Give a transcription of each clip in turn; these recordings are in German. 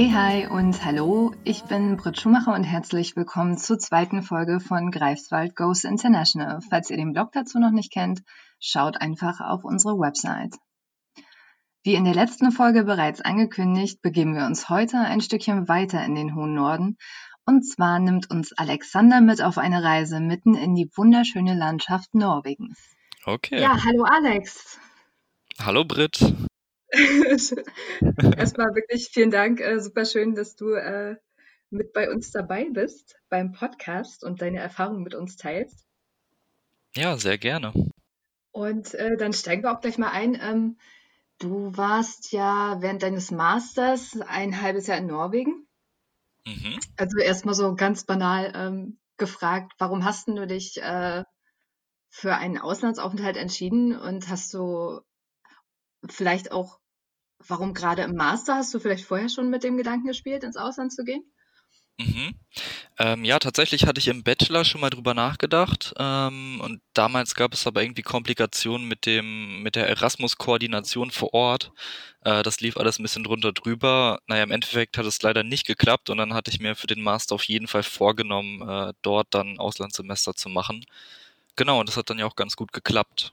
Hey, hi und hallo, ich bin Britt Schumacher und herzlich willkommen zur zweiten Folge von Greifswald Goes International. Falls ihr den Blog dazu noch nicht kennt, schaut einfach auf unsere Website. Wie in der letzten Folge bereits angekündigt, begeben wir uns heute ein Stückchen weiter in den hohen Norden. Und zwar nimmt uns Alexander mit auf eine Reise mitten in die wunderschöne Landschaft Norwegens. Okay. Ja, hallo Alex. Hallo Britt. Erstmal wirklich vielen Dank. Äh, super schön, dass du äh, mit bei uns dabei bist beim Podcast und deine Erfahrungen mit uns teilst. Ja, sehr gerne. Und äh, dann steigen wir auch gleich mal ein. Ähm, du warst ja während deines Masters ein halbes Jahr in Norwegen. Mhm. Also erstmal so ganz banal ähm, gefragt, warum hast du dich äh, für einen Auslandsaufenthalt entschieden und hast du vielleicht auch Warum gerade im Master? Hast du vielleicht vorher schon mit dem Gedanken gespielt, ins Ausland zu gehen? Mhm. Ähm, ja, tatsächlich hatte ich im Bachelor schon mal drüber nachgedacht. Ähm, und damals gab es aber irgendwie Komplikationen mit dem, mit der Erasmus-Koordination vor Ort. Äh, das lief alles ein bisschen drunter drüber. Naja, im Endeffekt hat es leider nicht geklappt und dann hatte ich mir für den Master auf jeden Fall vorgenommen, äh, dort dann Auslandssemester zu machen. Genau, und das hat dann ja auch ganz gut geklappt.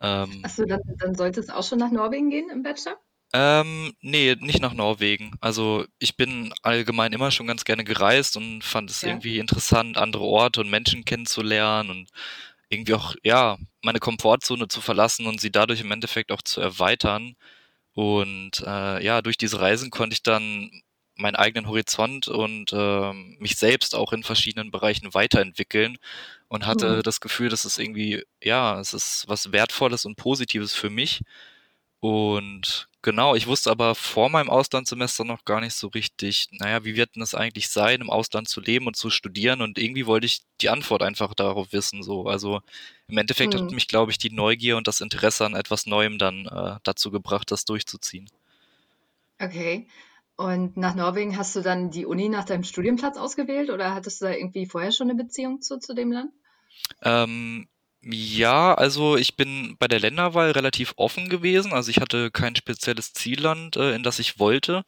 Ähm, Achso, dann, dann sollte es auch schon nach Norwegen gehen im Bachelor? Ähm, ne, nicht nach Norwegen. Also, ich bin allgemein immer schon ganz gerne gereist und fand es Ja. irgendwie interessant, andere Orte und Menschen kennenzulernen und irgendwie auch, ja, meine Komfortzone zu verlassen und sie dadurch im Endeffekt auch zu erweitern. Und, äh, ja, durch diese Reisen konnte ich dann meinen eigenen Horizont und, ähm, mich selbst auch in verschiedenen Bereichen weiterentwickeln und hatte Mhm. das Gefühl, dass es irgendwie ja, es ist was Wertvolles und Positives für mich. Und genau, ich wusste aber vor meinem Auslandssemester noch gar nicht so richtig, naja, wie wird denn das eigentlich sein, im Ausland zu leben und zu studieren? Und irgendwie wollte ich die Antwort einfach darauf wissen. So, also im Endeffekt hat Mhm. mich, glaube ich, die Neugier und das Interesse an etwas Neuem dann äh, dazu gebracht, das durchzuziehen. Okay. Und nach Norwegen hast du dann die Uni nach deinem Studienplatz ausgewählt oder hattest du da irgendwie vorher schon eine Beziehung zu, zu dem Land? Ähm, ja, also ich bin bei der Länderwahl relativ offen gewesen. Also ich hatte kein spezielles Zielland, äh, in das ich wollte.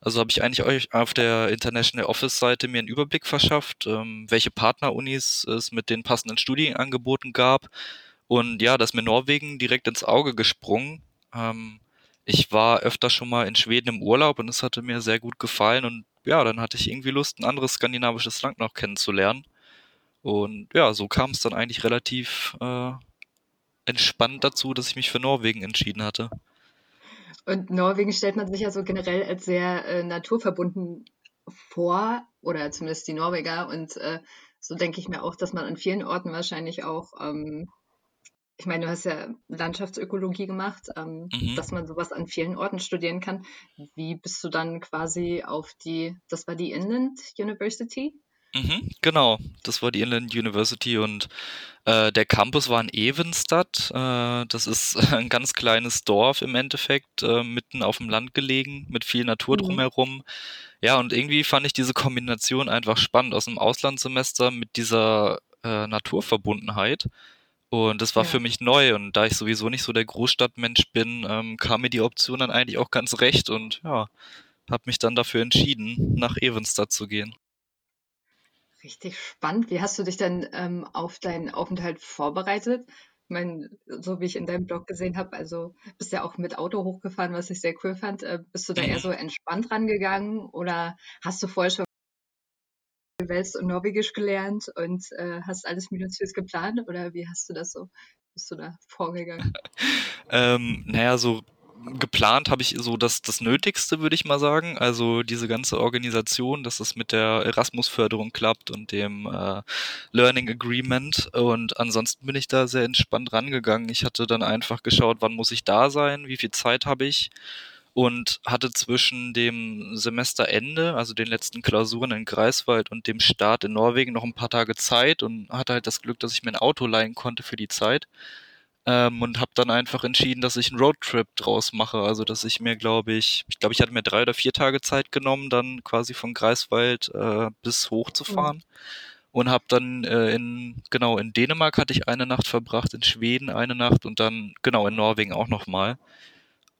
Also habe ich eigentlich euch auf der International Office Seite mir einen Überblick verschafft, ähm, welche Partnerunis es mit den passenden Studienangeboten gab. Und ja, da ist mir Norwegen direkt ins Auge gesprungen. Ähm, ich war öfter schon mal in Schweden im Urlaub und es hatte mir sehr gut gefallen. Und ja, dann hatte ich irgendwie Lust, ein anderes skandinavisches Land noch kennenzulernen. Und ja, so kam es dann eigentlich relativ äh, entspannt dazu, dass ich mich für Norwegen entschieden hatte. Und Norwegen stellt man sich ja so generell als sehr äh, naturverbunden vor, oder zumindest die Norweger. Und äh, so denke ich mir auch, dass man an vielen Orten wahrscheinlich auch, ähm, ich meine, du hast ja Landschaftsökologie gemacht, ähm, mhm. dass man sowas an vielen Orten studieren kann. Wie bist du dann quasi auf die, das war die Inland University? Mhm, genau, das war die Inland University und äh, der Campus war in Evenstad. Äh, das ist ein ganz kleines Dorf im Endeffekt, äh, mitten auf dem Land gelegen, mit viel Natur mhm. drumherum. Ja, und irgendwie fand ich diese Kombination einfach spannend aus dem Auslandssemester mit dieser äh, Naturverbundenheit. Und das war ja. für mich neu. Und da ich sowieso nicht so der Großstadtmensch bin, ähm, kam mir die Option dann eigentlich auch ganz recht und ja, habe mich dann dafür entschieden, nach Evenstad zu gehen. Richtig spannend. Wie hast du dich denn ähm, auf deinen Aufenthalt vorbereitet? Ich meine, so wie ich in deinem Blog gesehen habe, also bist ja auch mit Auto hochgefahren, was ich sehr cool fand. Äh, bist du da eher mhm. so entspannt rangegangen oder hast du vorher schon Wels und Norwegisch gelernt und äh, hast alles minutiös geplant oder wie hast du das so, bist du da vorgegangen? ähm, naja, so geplant habe ich so das, das Nötigste, würde ich mal sagen. Also diese ganze Organisation, dass es mit der Erasmus-Förderung klappt und dem äh, Learning Agreement. Und ansonsten bin ich da sehr entspannt rangegangen. Ich hatte dann einfach geschaut, wann muss ich da sein, wie viel Zeit habe ich und hatte zwischen dem Semesterende, also den letzten Klausuren in Greifswald und dem Start in Norwegen noch ein paar Tage Zeit und hatte halt das Glück, dass ich mir ein Auto leihen konnte für die Zeit ähm, und habe dann einfach entschieden, dass ich einen Roadtrip draus mache. Also dass ich mir, glaube ich, ich glaube, ich hatte mir drei oder vier Tage Zeit genommen, dann quasi von Greifswald äh, bis hoch zu fahren. Mhm. Und habe dann äh, in, genau, in Dänemark hatte ich eine Nacht verbracht, in Schweden eine Nacht und dann, genau, in Norwegen auch nochmal.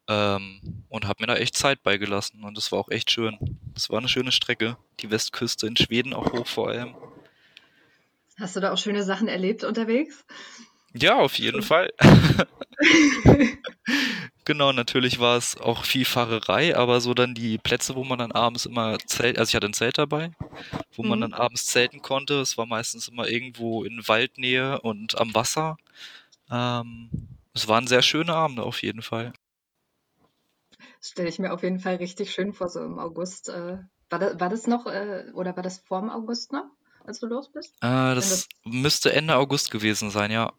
Ähm, und habe mir da echt Zeit beigelassen und das war auch echt schön. Das war eine schöne Strecke. Die Westküste in Schweden auch hoch vor allem. Hast du da auch schöne Sachen erlebt unterwegs? Ja, auf jeden Fall. genau, natürlich war es auch viel Fahrerei, aber so dann die Plätze, wo man dann abends immer zelt, also ich hatte ein Zelt dabei, wo mhm. man dann abends zelten konnte. Es war meistens immer irgendwo in Waldnähe und am Wasser. Ähm, es waren sehr schöne Abende auf jeden Fall. Stelle ich mir auf jeden Fall richtig schön vor, so im August. Äh, war, das, war das noch äh, oder war das vor dem August noch, als du los bist? Äh, das, das müsste Ende August gewesen sein, ja.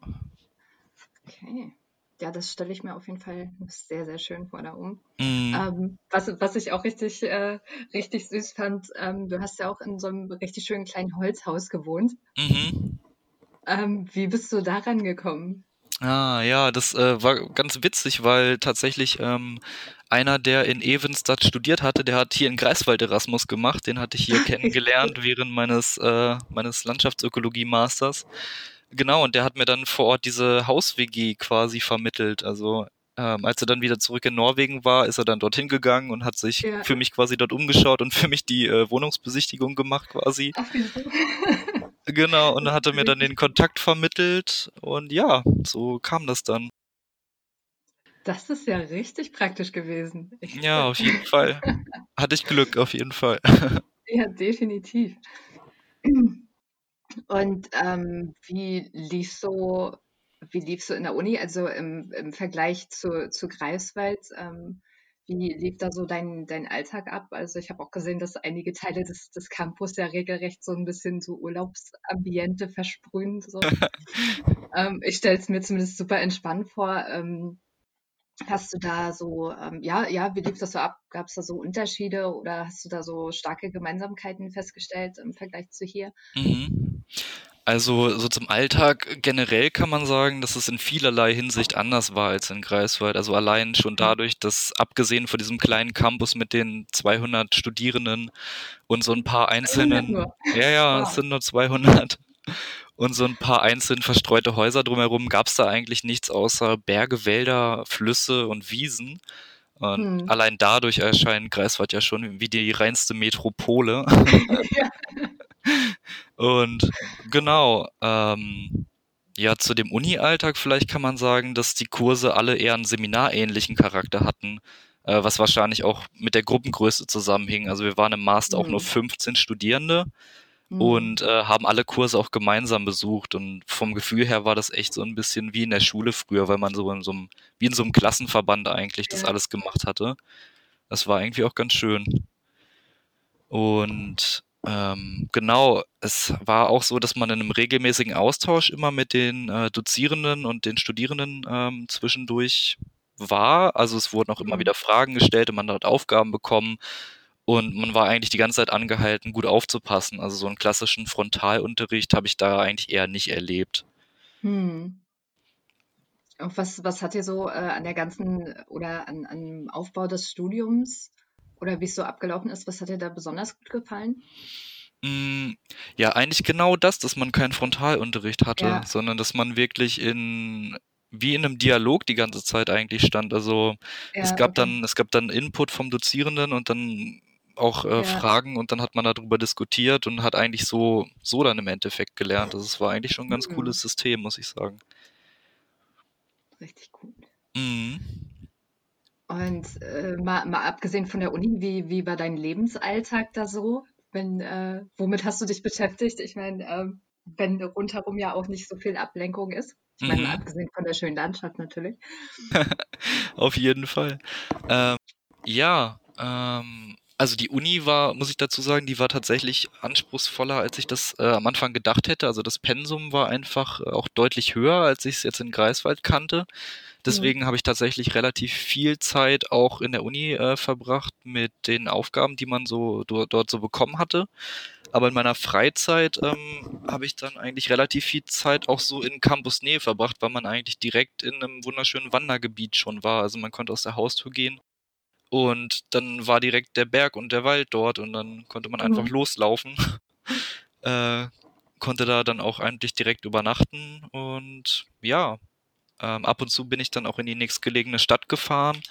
Okay. Ja, das stelle ich mir auf jeden Fall sehr, sehr schön vor da um. Mm. Ähm, was, was ich auch richtig, äh, richtig süß fand, ähm, du hast ja auch in so einem richtig schönen kleinen Holzhaus gewohnt. Mhm. Ähm, wie bist du daran gekommen? Ah, ja, das äh, war ganz witzig, weil tatsächlich ähm, einer, der in Evenstadt studiert hatte, der hat hier in Greifswald Erasmus gemacht. Den hatte ich hier kennengelernt während meines, äh, meines Landschaftsökologie-Masters. Genau, und der hat mir dann vor Ort diese Haus-WG quasi vermittelt. Also ähm, als er dann wieder zurück in Norwegen war, ist er dann dorthin gegangen und hat sich ja. für mich quasi dort umgeschaut und für mich die äh, Wohnungsbesichtigung gemacht quasi. Genau, und dann hat er mir dann den Kontakt vermittelt und ja, so kam das dann. Das ist ja richtig praktisch gewesen. Ja, auf jeden Fall. Hatte ich Glück, auf jeden Fall. Ja, definitiv. Und ähm, wie lief so, wie lief so in der Uni, also im, im Vergleich zu, zu Greifswald? Ähm, wie lief da so dein, dein Alltag ab? Also ich habe auch gesehen, dass einige Teile des, des Campus ja regelrecht so ein bisschen so Urlaubsambiente versprühen. So. ähm, ich stelle es mir zumindest super entspannt vor. Ähm, Hast du da so, ähm, ja, ja, wie lief das so ab? Gab es da so Unterschiede oder hast du da so starke Gemeinsamkeiten festgestellt im Vergleich zu hier? Mhm. Also so zum Alltag generell kann man sagen, dass es in vielerlei Hinsicht anders war als in Greifswald. Also allein schon mhm. dadurch, dass abgesehen von diesem kleinen Campus mit den 200 Studierenden und so ein paar einzelnen, ja, ja, es sind nur 200 und so ein paar einzeln verstreute Häuser drumherum gab es da eigentlich nichts außer Berge, Wälder, Flüsse und Wiesen. Und hm. allein dadurch erscheint Greifswald ja schon wie die reinste Metropole. ja. Und genau, ähm, ja, zu dem Uni-Alltag vielleicht kann man sagen, dass die Kurse alle eher einen seminarähnlichen Charakter hatten, äh, was wahrscheinlich auch mit der Gruppengröße zusammenhing. Also wir waren im Master mhm. auch nur 15 hm. Studierende mhm. und äh, haben alle Kurse auch gemeinsam besucht. Und vom Gefühl her war das echt so ein bisschen wie in der Schule früher, weil man so in so einem, wie in so einem Klassenverband eigentlich ja. das alles gemacht hatte. Das war irgendwie auch ganz schön. Und ähm, genau, es war auch so, dass man in einem regelmäßigen Austausch immer mit den äh, Dozierenden und den Studierenden ähm, zwischendurch war. Also es wurden auch immer mhm. wieder Fragen gestellt und man hat Aufgaben bekommen. Und man war eigentlich die ganze Zeit angehalten, gut aufzupassen. Also so einen klassischen Frontalunterricht habe ich da eigentlich eher nicht erlebt. Hm. Und was, was hat dir so äh, an der ganzen oder an, an Aufbau des Studiums oder wie es so abgelaufen ist, was hat dir da besonders gut gefallen? Mm, ja, eigentlich genau das, dass man keinen Frontalunterricht hatte, ja. sondern dass man wirklich in wie in einem Dialog die ganze Zeit eigentlich stand. Also ja, es gab okay. dann, es gab dann Input vom Dozierenden und dann auch äh, ja. Fragen und dann hat man darüber diskutiert und hat eigentlich so, so dann im Endeffekt gelernt. Also es war eigentlich schon ein ganz mhm. cooles System, muss ich sagen. Richtig gut. Mhm. Und äh, mal, mal abgesehen von der Uni, wie, wie war dein Lebensalltag da so? Wenn, äh, womit hast du dich beschäftigt? Ich meine, äh, wenn rundherum ja auch nicht so viel Ablenkung ist. Ich meine, mhm. abgesehen von der schönen Landschaft natürlich. Auf jeden Fall. Ähm, ja, ähm, also die Uni war, muss ich dazu sagen, die war tatsächlich anspruchsvoller, als ich das äh, am Anfang gedacht hätte. Also das Pensum war einfach äh, auch deutlich höher, als ich es jetzt in Greifswald kannte. Deswegen mhm. habe ich tatsächlich relativ viel Zeit auch in der Uni äh, verbracht mit den Aufgaben, die man so do, dort so bekommen hatte. Aber in meiner Freizeit ähm, habe ich dann eigentlich relativ viel Zeit auch so in Campusnähe verbracht, weil man eigentlich direkt in einem wunderschönen Wandergebiet schon war. Also man konnte aus der Haustür gehen und dann war direkt der Berg und der Wald dort und dann konnte man einfach mhm. loslaufen. äh, konnte da dann auch eigentlich direkt übernachten und ja, Ähm, ab und zu bin ich dann auch in die nächstgelegene Stadt gefahren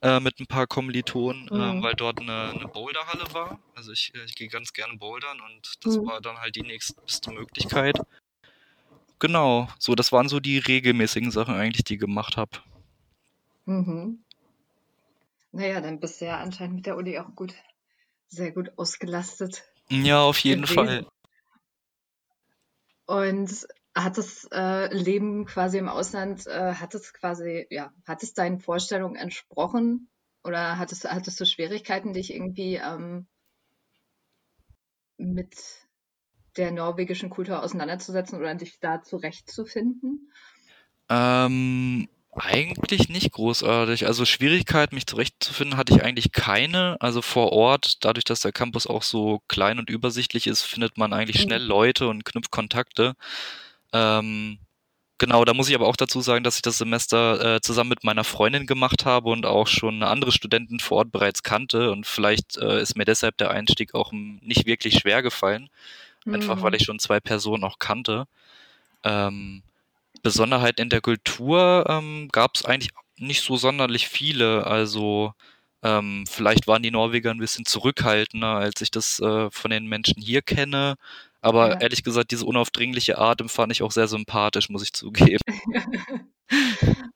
äh, mit ein paar Kommilitonen, äh, mhm. äh, weil dort eine, eine Boulderhalle war. Also ich, ich gehe ganz gerne bouldern und das mhm. war dann halt die nächste Möglichkeit. Genau, so das waren so die regelmäßigen Sachen eigentlich, die ich gemacht habe. Mhm. Naja, dann bist du ja anscheinend mit der Uni auch gut, sehr gut ausgelastet. Ja, auf jeden gewesen. Fall. Und hat das äh, Leben quasi im Ausland, äh, hat es quasi, ja, hat es deinen Vorstellungen entsprochen? Oder hattest, hattest du Schwierigkeiten, dich irgendwie ähm, mit der norwegischen Kultur auseinanderzusetzen oder dich da zurechtzufinden? Ähm, eigentlich nicht großartig. Also Schwierigkeit, mich zurechtzufinden, hatte ich eigentlich keine. Also vor Ort, dadurch, dass der Campus auch so klein und übersichtlich ist, findet man eigentlich schnell mhm. Leute und knüpft Kontakte. Ähm, genau, da muss ich aber auch dazu sagen, dass ich das Semester äh, zusammen mit meiner Freundin gemacht habe und auch schon andere Studenten vor Ort bereits kannte. Und vielleicht äh, ist mir deshalb der Einstieg auch nicht wirklich schwer gefallen. Mhm. Einfach weil mhm. ich schon zwei Personen auch kannte. Ähm, Besonderheiten in der Kultur ähm, gab es eigentlich nicht so sonderlich viele. Also ähm, vielleicht waren die Norweger ein bisschen zurückhaltender, als ich das äh, von den Menschen hier kenne. Aber ja. ehrlich gesagt, diese unaufdringliche Art empfand ich auch sehr sympathisch, muss ich zugeben.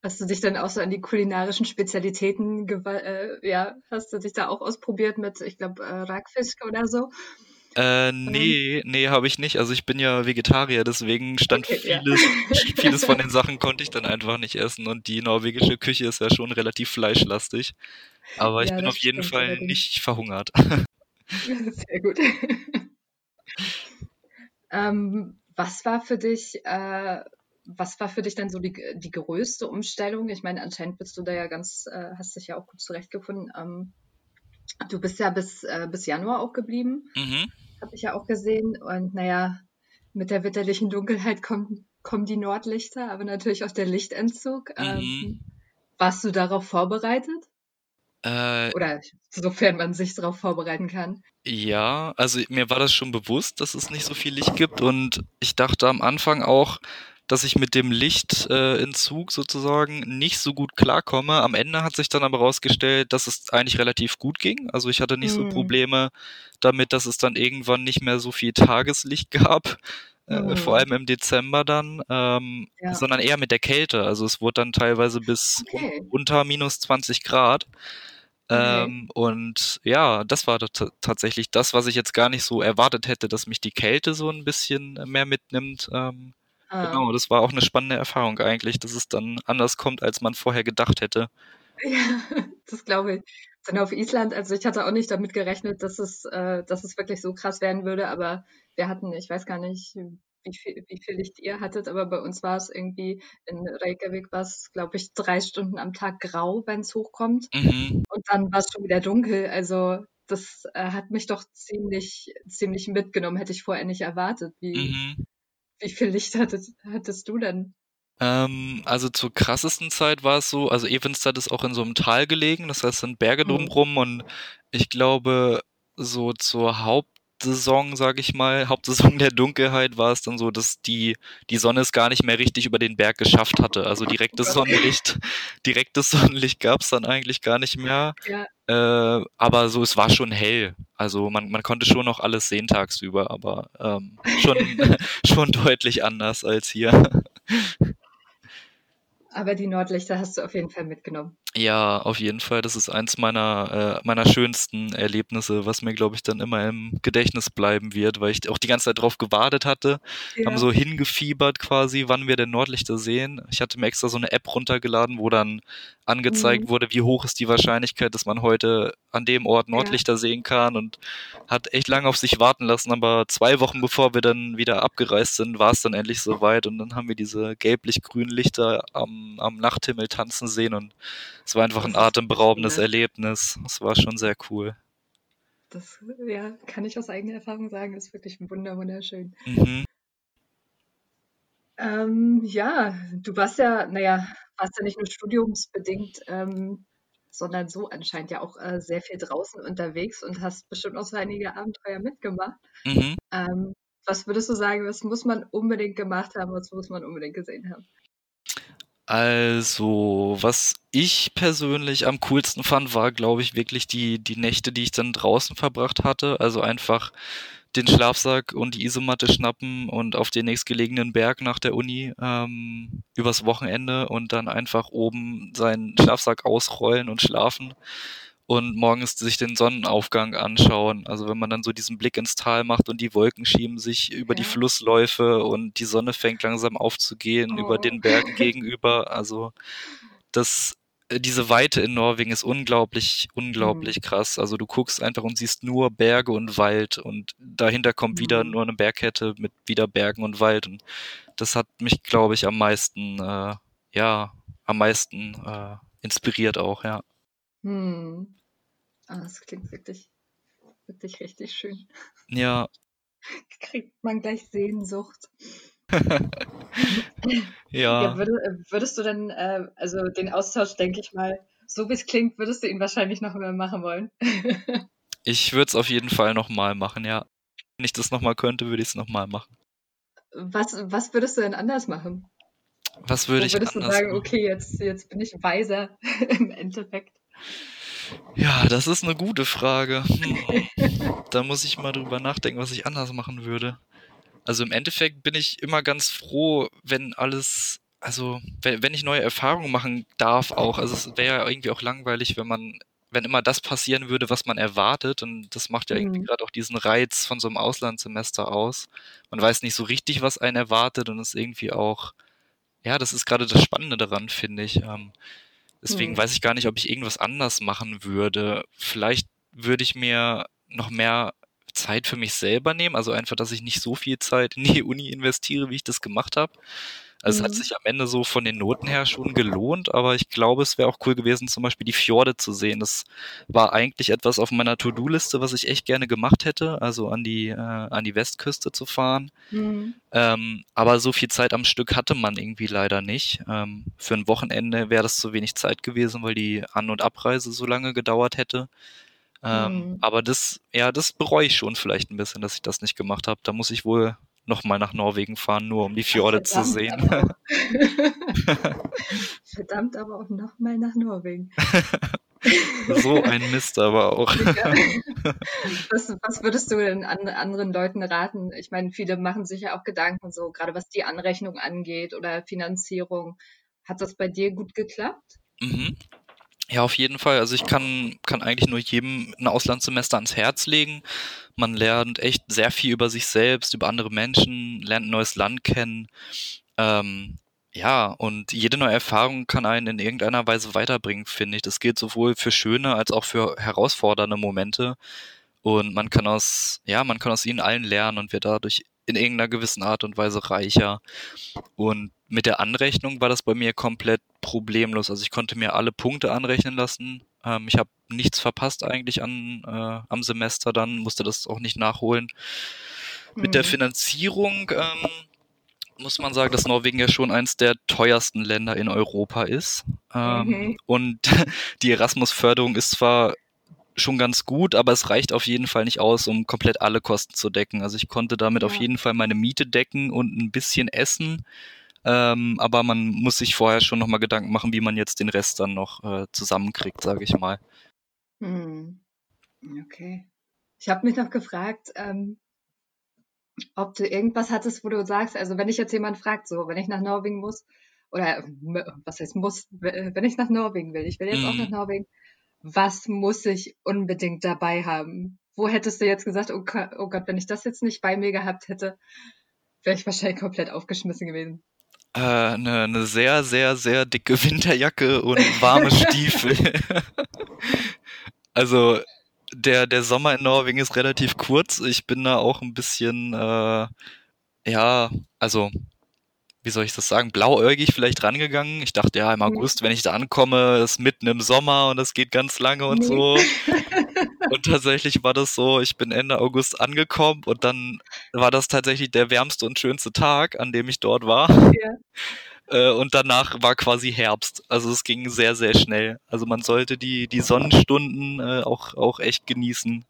Hast du dich dann auch so an die kulinarischen Spezialitäten, äh, ja, hast du dich da auch ausprobiert mit, ich glaube, äh, Rackfisch oder so? Äh, nee, nee, habe ich nicht. Also ich bin ja Vegetarier, deswegen stand okay, vieles, ja. vieles von den Sachen konnte ich dann einfach nicht essen und die norwegische Küche ist ja schon relativ fleischlastig. Aber ich ja, bin auf jeden Fall allerdings. nicht verhungert. Sehr gut. ähm, was war für dich, äh, was war für dich dann so die, die größte Umstellung? Ich meine, anscheinend bist du da ja ganz, äh, hast dich ja auch gut zurechtgefunden. Ähm, Du bist ja bis, äh, bis Januar auch geblieben. Mhm. Habe ich ja auch gesehen. Und naja, mit der witterlichen Dunkelheit kommen, kommen die Nordlichter, aber natürlich auch der Lichtentzug. Mhm. Ähm, warst du darauf vorbereitet? Äh, Oder sofern man sich darauf vorbereiten kann. Ja, also mir war das schon bewusst, dass es nicht so viel Licht gibt und ich dachte am Anfang auch, dass ich mit dem Lichtentzug äh, sozusagen nicht so gut klarkomme. Am Ende hat sich dann aber herausgestellt, dass es eigentlich relativ gut ging. Also ich hatte nicht mhm. so Probleme damit, dass es dann irgendwann nicht mehr so viel Tageslicht gab. Äh, mhm. vor allem im Dezember dann, ähm, ja. sondern eher mit der Kälte. Also es wurde dann teilweise bis okay. unter minus 20 Grad. Okay. Ähm, und ja, das war tatsächlich das, was ich jetzt gar nicht so erwartet hätte, dass mich die Kälte so ein bisschen mehr mitnimmt. Ähm, Ah. Genau, das war auch eine spannende Erfahrung eigentlich, dass es dann anders kommt, als man vorher gedacht hätte. Ja, das glaube ich. Dann auf Island, also ich hatte auch nicht damit gerechnet, dass es, äh, dass es wirklich so krass werden würde, aber wir hatten, ich weiß gar nicht, wie viel, wie viel Licht ihr hattet, aber bei uns war es irgendwie, in Reykjavik war es, glaube ich, drei Stunden am Tag grau, wenn es hochkommt. Mhm. Und dann war es schon wieder dunkel. Also das äh, hat mich doch ziemlich, ziemlich mitgenommen, hätte ich vorher nicht erwartet, wie, mhm. Wie viel Licht hattest, hattest du denn? Ähm, also zur krassesten Zeit war es so, also Evenstad ist auch in so einem Tal gelegen, das heißt, es sind Berge mhm. drumrum und ich glaube, so zur Hauptsaison, sage ich mal, Hauptsaison der Dunkelheit war es dann so, dass die, die Sonne es gar nicht mehr richtig über den Berg geschafft hatte. Also direktes Sonnenlicht, direktes Sonnenlicht gab es dann eigentlich gar nicht mehr. Ja. Äh, aber so, es war schon hell. Also man, man konnte schon noch alles sehen tagsüber, aber ähm, schon, schon deutlich anders als hier. Aber die Nordlichter hast du auf jeden Fall mitgenommen. Ja, auf jeden Fall. Das ist eins meiner, äh, meiner schönsten Erlebnisse, was mir, glaube ich, dann immer im Gedächtnis bleiben wird, weil ich auch die ganze Zeit drauf gewartet hatte. Ja. Haben so hingefiebert quasi, wann wir denn Nordlichter sehen. Ich hatte mir extra so eine App runtergeladen, wo dann angezeigt mhm. wurde, wie hoch ist die Wahrscheinlichkeit, dass man heute an dem Ort Nordlichter ja. sehen kann und hat echt lange auf sich warten lassen, aber zwei Wochen bevor wir dann wieder abgereist sind, war es dann endlich soweit und dann haben wir diese gelblich-grünen Lichter am, am Nachthimmel tanzen sehen und es war einfach ein atemberaubendes cool. Erlebnis. Es war schon sehr cool. Das ja, kann ich aus eigener Erfahrung sagen, ist wirklich wunderschön. Mhm. Ähm, ja, du warst ja, naja, warst ja nicht nur studiumsbedingt, ähm, sondern so anscheinend ja auch äh, sehr viel draußen unterwegs und hast bestimmt auch so einige Abenteuer mitgemacht. Mhm. Ähm, was würdest du sagen, was muss man unbedingt gemacht haben, was muss man unbedingt gesehen haben? Also, was ich persönlich am coolsten fand, war, glaube ich, wirklich die, die Nächte, die ich dann draußen verbracht hatte. Also einfach den Schlafsack und die Isomatte schnappen und auf den nächstgelegenen Berg nach der Uni ähm, übers Wochenende und dann einfach oben seinen Schlafsack ausrollen und schlafen und morgens sich den Sonnenaufgang anschauen. Also wenn man dann so diesen Blick ins Tal macht und die Wolken schieben sich über ja. die Flussläufe und die Sonne fängt langsam aufzugehen oh. über den Bergen gegenüber. Also das äh, diese Weite in Norwegen ist unglaublich, unglaublich mhm. krass. Also du guckst einfach und siehst nur Berge und Wald und dahinter kommt mhm. wieder nur eine Bergkette mit wieder Bergen und Wald und das hat mich, glaube ich, am meisten, äh, ja, am meisten äh, inspiriert auch, ja. Hm. Ah, das klingt wirklich, wirklich richtig schön. Ja. Kriegt man gleich Sehnsucht. ja. ja würde, würdest du denn, äh, also den Austausch, denke ich mal, so wie es klingt, würdest du ihn wahrscheinlich noch mehr machen wollen? ich würde es auf jeden Fall nochmal machen, ja. Wenn ich das nochmal könnte, würde ich es nochmal machen. Was, was würdest du denn anders machen? Was würde ich würdest anders du sagen, machen? okay, jetzt, jetzt bin ich weiser im Endeffekt? Ja, das ist eine gute Frage. Hm. da muss ich mal drüber nachdenken, was ich anders machen würde. Also im Endeffekt bin ich immer ganz froh, wenn alles, also wenn, ich neue Erfahrungen machen darf auch. Also es wäre ja irgendwie auch langweilig, wenn man, wenn immer das passieren würde, was man erwartet. Und das macht ja mhm. irgendwie gerade auch diesen Reiz von so einem Auslandssemester aus. Man weiß nicht so richtig, was einen erwartet und ist irgendwie auch, ja, das ist gerade das Spannende daran, finde ich. Ähm, Deswegen hm. weiß ich gar nicht, ob ich irgendwas anders machen würde. Vielleicht würde ich mir noch mehr Zeit für mich selber nehmen, also einfach, dass ich nicht so viel Zeit in die Uni investiere, wie ich das gemacht habe. Also mhm. es hat mhm. sich am Ende so von den Noten her schon gelohnt, aber ich glaube, es wäre auch cool gewesen, zum Beispiel die Fjorde zu sehen. Das war eigentlich etwas auf meiner To-Do-Liste, was ich echt gerne gemacht hätte, also an die, äh, an die Westküste zu fahren. Mhm. Ähm, aber so viel Zeit am Stück hatte man irgendwie leider nicht. Ähm, für ein Wochenende wäre das zu wenig Zeit gewesen, weil die An- und Abreise so lange gedauert hätte. Ähm, mhm. Aber das, ja, das bereue ich schon vielleicht ein bisschen, dass ich das nicht gemacht habe. Da muss ich wohl nochmal nach Norwegen fahren, nur um die Fjorde zu sehen. Aber Verdammt, aber auch nochmal nach Norwegen. so ein Mist aber auch. was, was, würdest du denn an, anderen Leuten raten? Ich meine, viele machen sich ja auch Gedanken, so gerade was die Anrechnung angeht oder Finanzierung. Hat das bei dir gut geklappt? Mhm. Ja, auf jeden Fall. Also ich kann, kann eigentlich nur jedem ein Auslandssemester ans Herz legen. Man lernt echt sehr viel über sich selbst, über andere Menschen, lernt ein neues Land kennen. Ähm, ja, und jede neue Erfahrung kann einen in irgendeiner Weise weiterbringen, finde ich. Das gilt sowohl für schöne als auch für herausfordernde Momente. Und man kann aus, ja, man kann aus ihnen allen lernen und wird dadurch in irgendeiner gewissen Art und Weise reicher. Und mit der Anrechnung war das bei mir komplett problemlos. Also ich konnte mir alle Punkte anrechnen lassen. Ähm, ich habe nichts verpasst eigentlich an, äh, am Semester dann, musste das auch nicht nachholen. Mhm. Mit der mhm. Finanzierung ähm, muss man sagen, dass Norwegen ja schon eins der teuersten Länder in Europa ist. Ähm, mhm. Und die Erasmus-Förderung ist zwar schon ganz gut, aber es reicht auf jeden Fall nicht aus, um komplett alle Kosten zu decken. Also ich konnte damit ja. auf jeden Fall meine Miete decken und ein bisschen essen. Ähm, aber man muss sich vorher schon nochmal Gedanken machen, wie man jetzt den Rest dann noch äh, zusammenkriegt, sage ich mal. Hm. Okay. Ich habe mich noch gefragt, ähm, ob du irgendwas hattest, wo du sagst, also wenn ich jetzt jemand fragt, so, wenn ich nach Norwegen muss, oder was heißt muss, wenn ich nach Norwegen will, ich will jetzt mm. auch nach mhm. Norwegen, was muss ich unbedingt dabei haben? Wo hättest du jetzt gesagt, oh, oh Gott, wenn ich das jetzt nicht bei mir gehabt hätte, wäre ich wahrscheinlich komplett aufgeschmissen gewesen. Äh, eine, eine sehr, sehr, sehr dicke Winterjacke und warme Stiefel. also der, der Sommer in Norwegen ist relativ kurz. Ich bin da auch ein bisschen, äh, ja, also wie soll ich das sagen, blauäugig vielleicht rangegangen. Ich dachte, ja, im mhm. August, wenn ich da ankomme, ist mitten im Sommer und das geht ganz lange und nee. so. und tatsächlich war das so, ich bin Ende August angekommen und dann war das tatsächlich der wärmste und schönste Tag, an dem ich dort war. Ja. Äh, und danach war quasi Herbst. Also es ging sehr, sehr schnell. Also man sollte die, die Sonnenstunden äh, auch, auch echt genießen.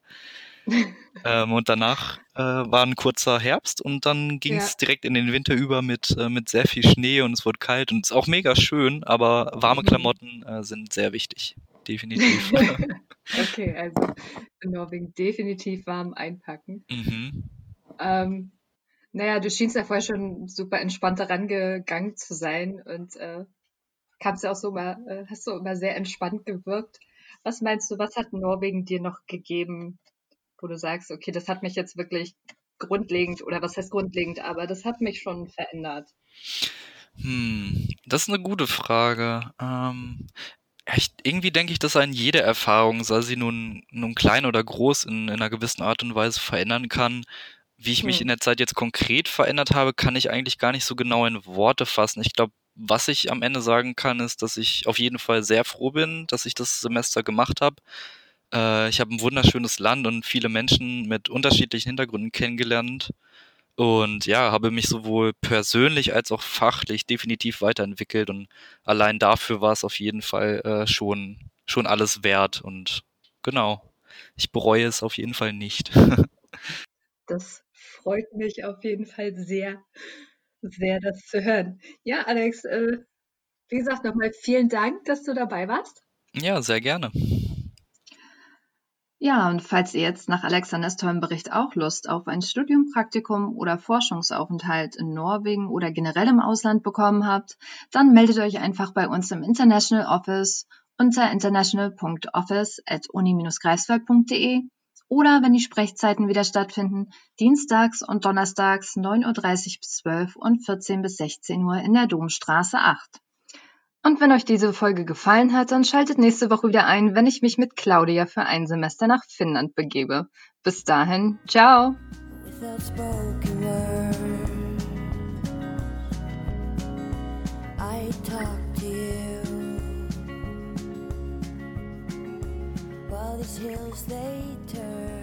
Ähm, und danach äh, war ein kurzer Herbst und dann ging es ja. direkt in den Winter über mit, äh, mit sehr viel Schnee und es wurde kalt und es ist auch mega schön, aber warme mhm. Klamotten äh, sind sehr wichtig. Definitiv. okay, also in Norwegen definitiv warm einpacken. Mhm. Ähm, naja, du schienst ja vorher schon super entspannt rangegangen zu sein und äh, kamst ja auch so immer, äh, hast so immer sehr entspannt gewirkt. Was meinst du, was hat Norwegen dir noch gegeben, wo du sagst, okay, das hat mich jetzt wirklich grundlegend, oder was heißt grundlegend, aber das hat mich schon verändert? Hm, das ist eine gute Frage. Ähm, ich, irgendwie denke ich, dass einen jede Erfahrung, sei sie nun, nun klein oder groß, in, in einer gewissen Art und Weise verändern kann. Wie ich mich hm. in der Zeit jetzt konkret verändert habe, kann ich eigentlich gar nicht so genau in Worte fassen. Ich glaube, was ich am Ende sagen kann, ist, dass ich auf jeden Fall sehr froh bin, dass ich das Semester gemacht habe. Äh, ich habe ein wunderschönes Land und viele Menschen mit unterschiedlichen Hintergründen kennengelernt. Und ja, habe mich sowohl persönlich als auch fachlich definitiv weiterentwickelt. Und allein dafür war es auf jeden Fall äh, schon, schon alles wert. Und genau, ich bereue es auf jeden Fall nicht. das freut mich auf jeden Fall sehr sehr, das zu hören. Ja, Alex, äh, wie gesagt, nochmal vielen Dank, dass du dabei warst. Ja, sehr gerne. Ja, und falls ihr jetzt nach Alexanders tollen Bericht auch Lust auf ein Studium, Praktikum oder Forschungsaufenthalt in Norwegen oder generell im Ausland bekommen habt, dann meldet euch einfach bei uns im International Office unter international.office at uni-greifswald.de oder wenn die Sprechzeiten wieder stattfinden, dienstags und donnerstags 9.30 Uhr bis 12 und 14 bis 16 Uhr in der Domstraße 8. Und wenn euch diese Folge gefallen hat, dann schaltet nächste Woche wieder ein, wenn ich mich mit Claudia für ein Semester nach Finnland begebe. Bis dahin, ciao! these hills they turn